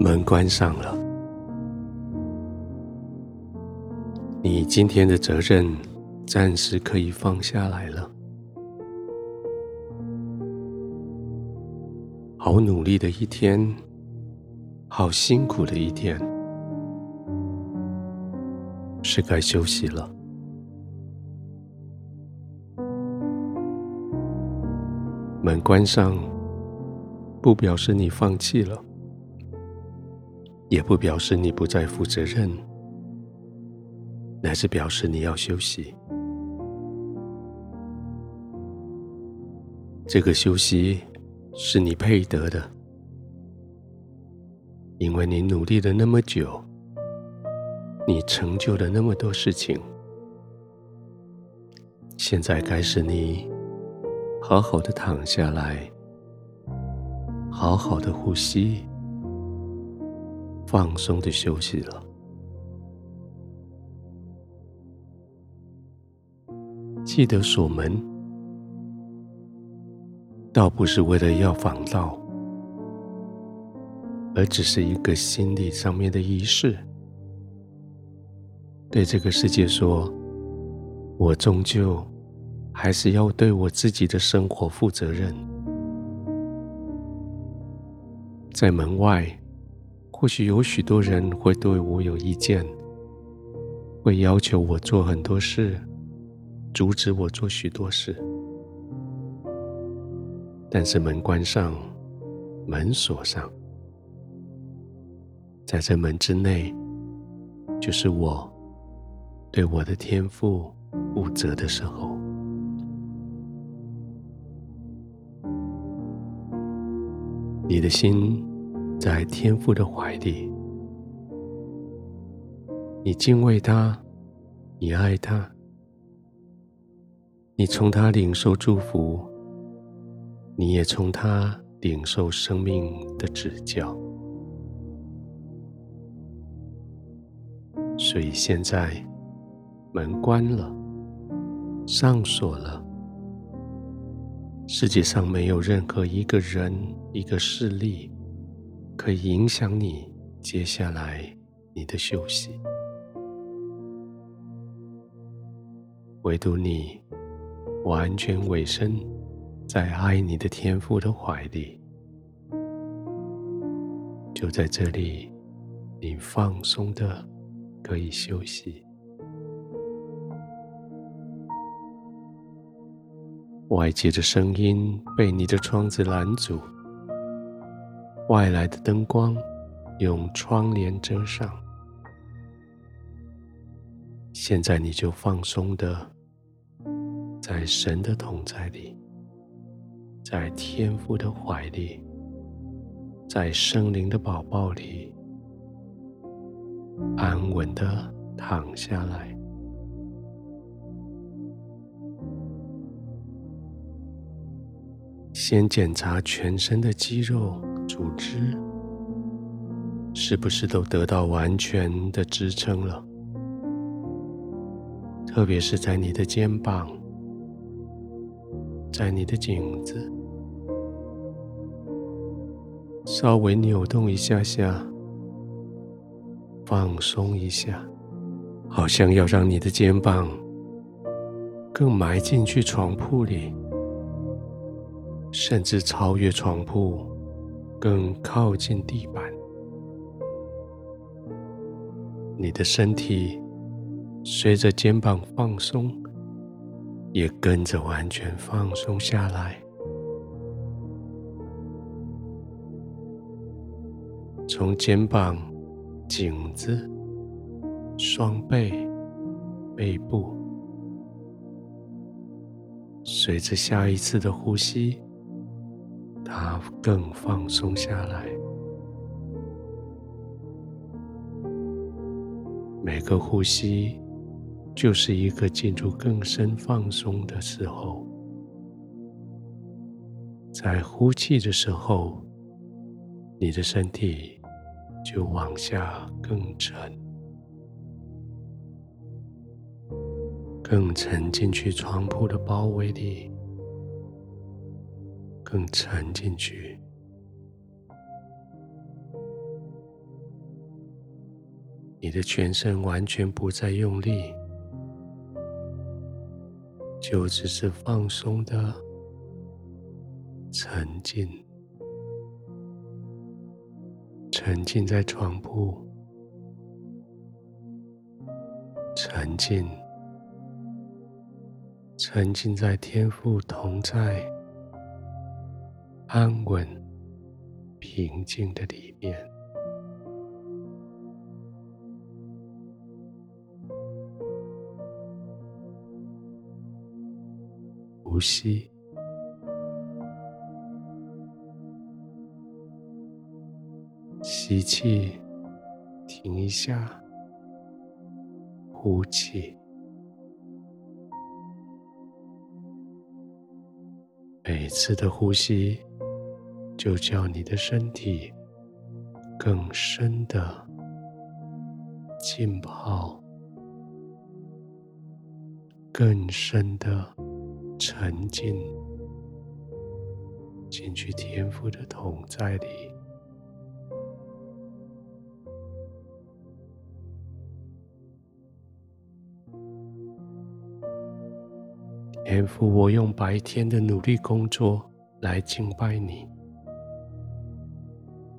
门关上了，你今天的责任暂时可以放下来了。好努力的一天，好辛苦的一天，是该休息了。门关上，不表示你放弃了，也不表示你不再负责任，乃是表示你要休息。这个休息是你配得的，因为你努力了那么久，你成就了那么多事情，现在该是你。好好的躺下来，好好的呼吸，放松的休息了。记得锁门，倒不是为了要防盗，而只是一个心理上面的仪式，对这个世界说：“我终究。”还是要对我自己的生活负责任。在门外，或许有许多人会对我有意见，会要求我做很多事，阻止我做许多事。但是门关上，门锁上，在这门之内，就是我对我的天赋负责的时候。你的心在天父的怀里，你敬畏他，你爱他，你从他领受祝福，你也从他领受生命的指教。所以现在门关了，上锁了。世界上没有任何一个人、一个势力可以影响你接下来你的休息，唯独你完全委身在爱你的天父的怀里。就在这里，你放松的可以休息。外界的声音被你的窗子拦阻，外来的灯光用窗帘遮上。现在你就放松的，在神的同在里，在天父的怀里，在圣灵的宝宝里，安稳的躺下来。先检查全身的肌肉组织，是不是都得到完全的支撑了？特别是在你的肩膀，在你的颈子，稍微扭动一下下，放松一下，好像要让你的肩膀更埋进去床铺里。甚至超越床铺，更靠近地板。你的身体随着肩膀放松，也跟着完全放松下来。从肩膀、颈子、双背、背部，随着下一次的呼吸。它更放松下来，每个呼吸就是一个进入更深放松的时候。在呼气的时候，你的身体就往下更沉，更沉进去床铺的包围里。更沉进去，你的全身完全不再用力，就只是放松的沉浸，沉浸在床铺，沉浸，沉浸在天父同在、安稳、平静的里面。呼吸，吸气，停一下，呼气。每次的呼吸，就叫你的身体更深的浸泡，更深的。沉浸进去天父的同在里，天父，我用白天的努力工作来敬拜你，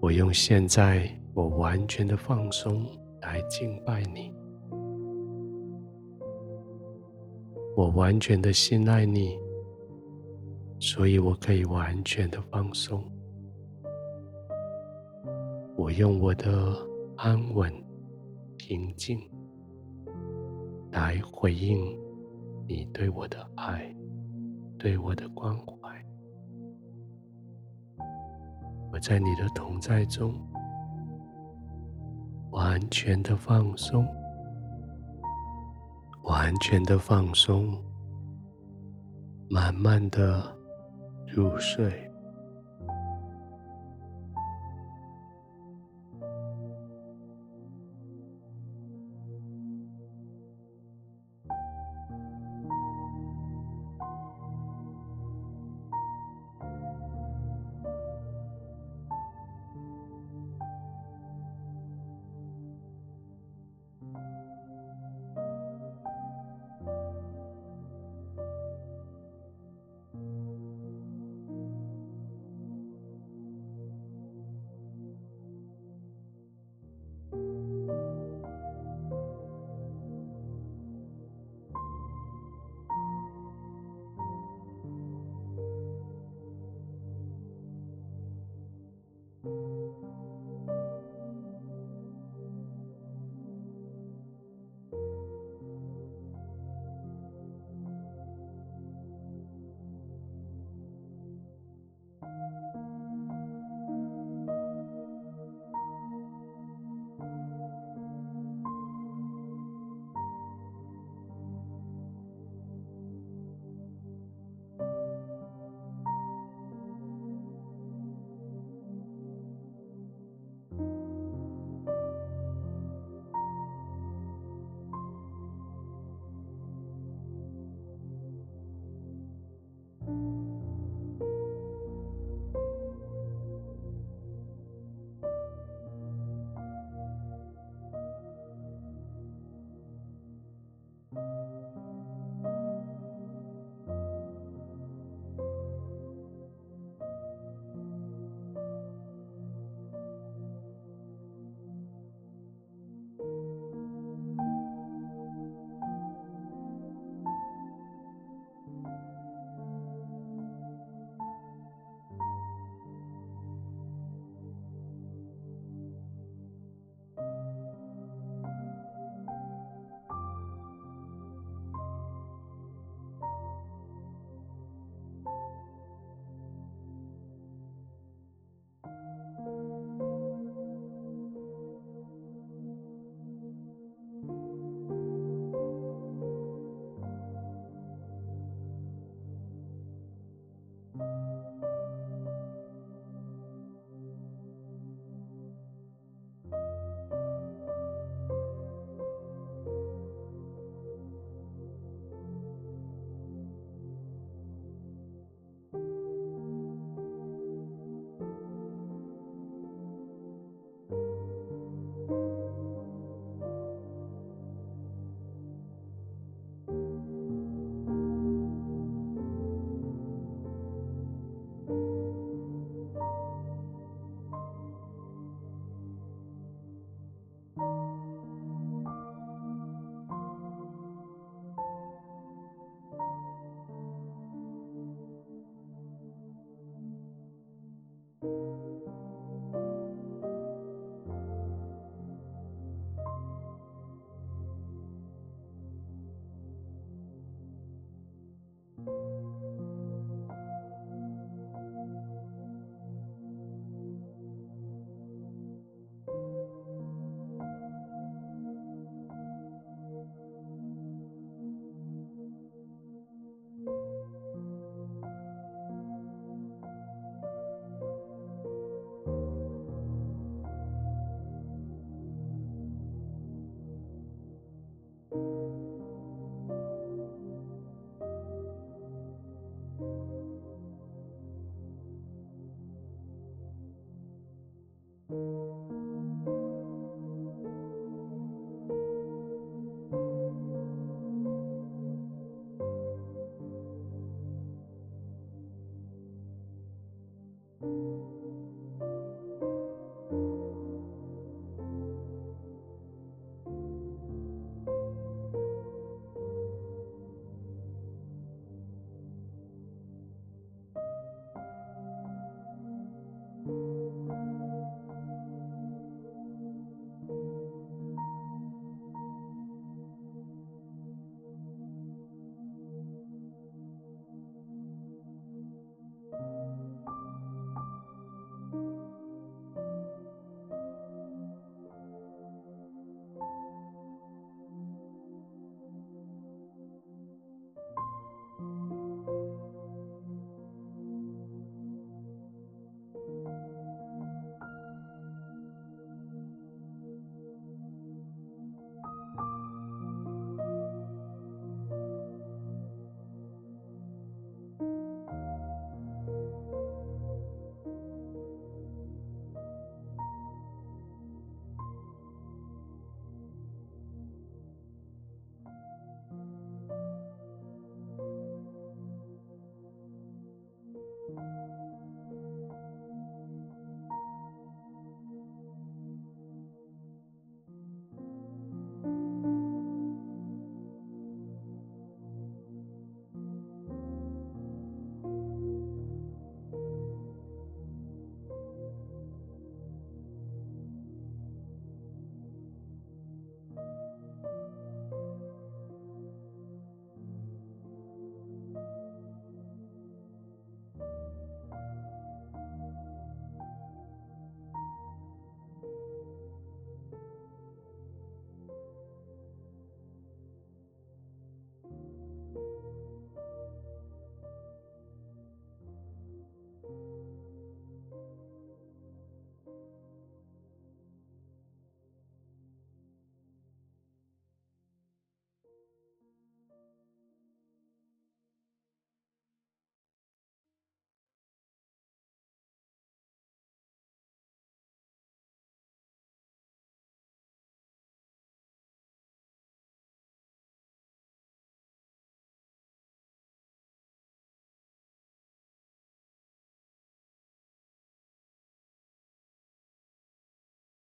我用现在我完全的放松来敬拜你。我完全的信赖你，所以我可以完全的放松。我用我的安稳、平静来回应你对我的爱、对我的关怀。在你的同在中完全的放松。完全的放松，慢慢的入睡。